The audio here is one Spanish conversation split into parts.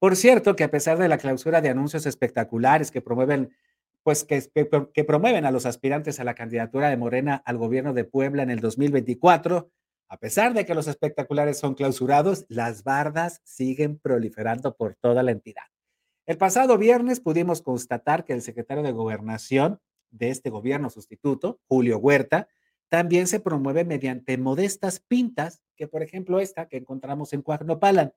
Por cierto, que a pesar de la clausura de anuncios espectaculares que promueven, pues que, promueven a los aspirantes a la candidatura de Morena al gobierno de Puebla en el 2024, a pesar de que los espectaculares son clausurados, las bardas siguen proliferando por toda la entidad. El pasado viernes pudimos constatar que el secretario de Gobernación de este gobierno sustituto, Julio Huerta, también se promueve mediante modestas pintas, que por ejemplo esta que encontramos en Cuagnopalan.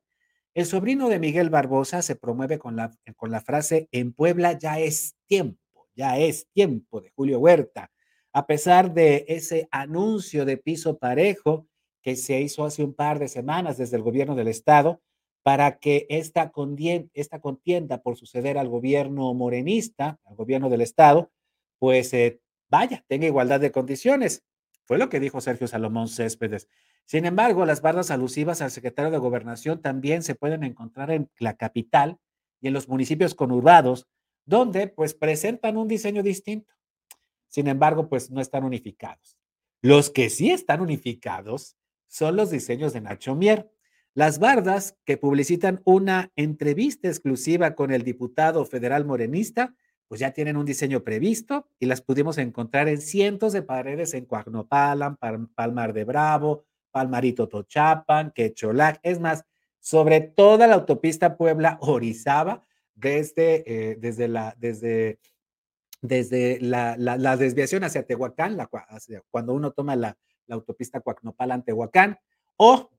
El sobrino de Miguel Barbosa se promueve con la, con la frase en Puebla ya es tiempo, ya es tiempo de Julio Huerta, a pesar de ese anuncio de piso parejo que se hizo hace un par de semanas desde el gobierno del estado para que esta contienda, esta contienda por suceder al gobierno morenista, al gobierno del estado, pues eh, vaya, tenga igualdad de condiciones. Fue lo que dijo Sergio Salomón Céspedes. Sin embargo, las barras alusivas al secretario de Gobernación también se pueden encontrar en la capital y en los municipios conurbados, donde pues presentan un diseño distinto. Sin embargo, pues no están unificados. Los que sí están unificados son los diseños de Nacho Mier. Las bardas que publicitan una entrevista exclusiva con el diputado federal morenista pues ya tienen un diseño previsto y las pudimos encontrar en cientos de paredes en Coagnopalan, Palmar de Bravo, Palmarito Tochapan, Quecholac, es más, sobre toda la autopista Puebla-Orizaba, desde, eh, desde, la, desde, la, la, desviación hacia Tehuacán, la, cuando uno toma la, la autopista Coagnopalan-Tehuacán, o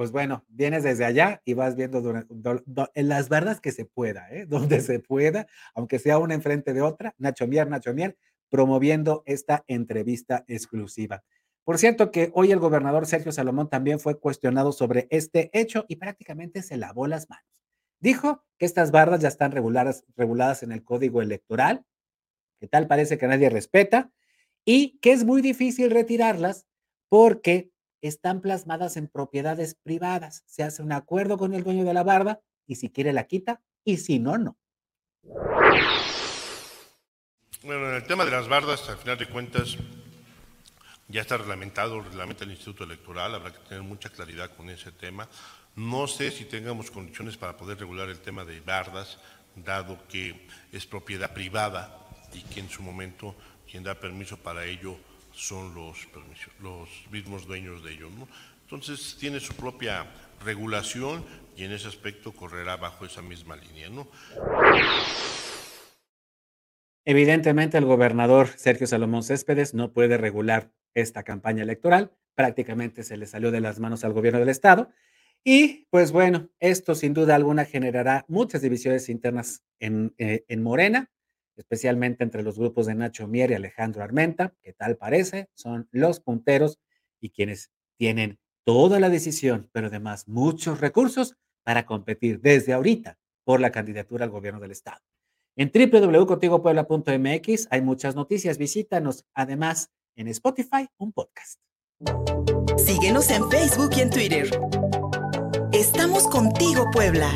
pues bueno, vienes desde allá y vas viendo en las bardas que se pueda, ¿eh? donde se pueda, aunque sea una enfrente de otra, Nacho Mier, Nacho Mier, promoviendo esta entrevista exclusiva. Por cierto que hoy el gobernador Sergio Salomón también fue cuestionado sobre este hecho y prácticamente se lavó las manos. Dijo que estas bardas ya están reguladas, reguladas en el código electoral, que tal parece que nadie respeta, y que es muy difícil retirarlas porque están plasmadas en propiedades privadas. Se hace un acuerdo con el dueño de la barda y si quiere la quita y si no, no. Bueno, en el tema de las bardas, al final de cuentas, ya está reglamentado, reglamenta el Instituto Electoral, habrá que tener mucha claridad con ese tema. No sé si tengamos condiciones para poder regular el tema de bardas, dado que es propiedad privada y que en su momento quien da permiso para ello son los, mismos dueños de ellos. ¿no? Entonces tiene su propia regulación y en ese aspecto correrá bajo esa misma línea. ¿no? Evidentemente el gobernador Sergio Salomón Céspedes no puede regular esta campaña electoral, prácticamente se le salió de las manos al gobierno del estado y pues bueno, esto sin duda alguna generará muchas divisiones internas en, eh, en Morena, especialmente entre los grupos de Nacho Mier y Alejandro Armenta, que tal parece son los punteros y quienes tienen toda la decisión, pero además muchos recursos para competir desde ahorita por la candidatura al gobierno del estado. En www.contigopuebla.mx hay muchas noticias, visítanos además en Spotify, un podcast. Síguenos en Facebook y en Twitter. Estamos contigo, Puebla.